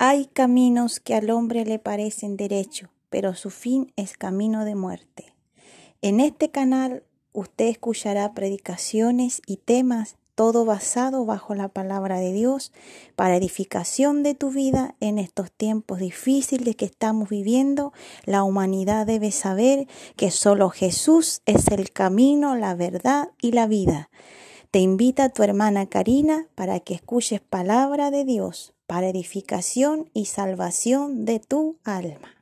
Hay caminos que al hombre le parecen derecho, pero su fin es camino de muerte. En este canal usted escuchará predicaciones y temas, todo basado bajo la palabra de Dios, para edificación de tu vida en estos tiempos difíciles que estamos viviendo. La humanidad debe saber que solo Jesús es el camino, la verdad y la vida. Te invita tu hermana Karina para que escuches palabra de Dios para edificación y salvación de tu alma.